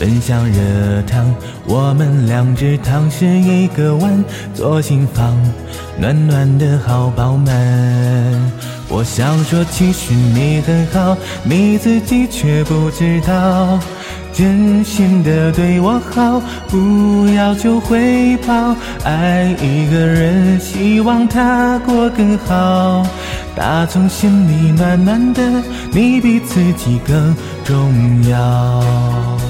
分享热汤，我们两只汤匙一个碗，左心房暖暖的好饱满。我想说，其实你很好，你自己却不知道，真心的对我好，不要求回报。爱一个人，希望他过更好，打从心里暖暖的，你比自己更重要。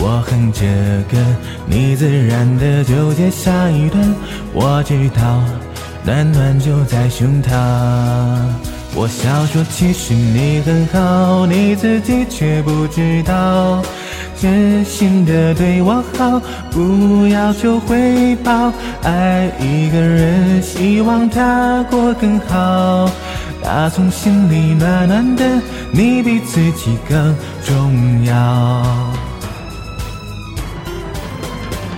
我哼着歌，你自然的就接下一段。我知道，暖暖就在胸膛。我想说，其实你很好，你自己却不知道。真心的对我好，不要求回报。爱一个人，希望他过更好。打从心里暖暖的，你比自己更重要。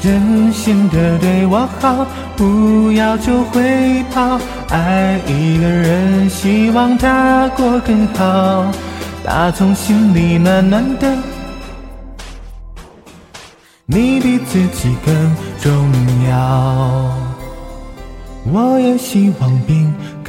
真心的对我好，不要求回报。爱一个人，希望他过更好，打从心里暖暖的。你比自己更重要，我也希望比更好。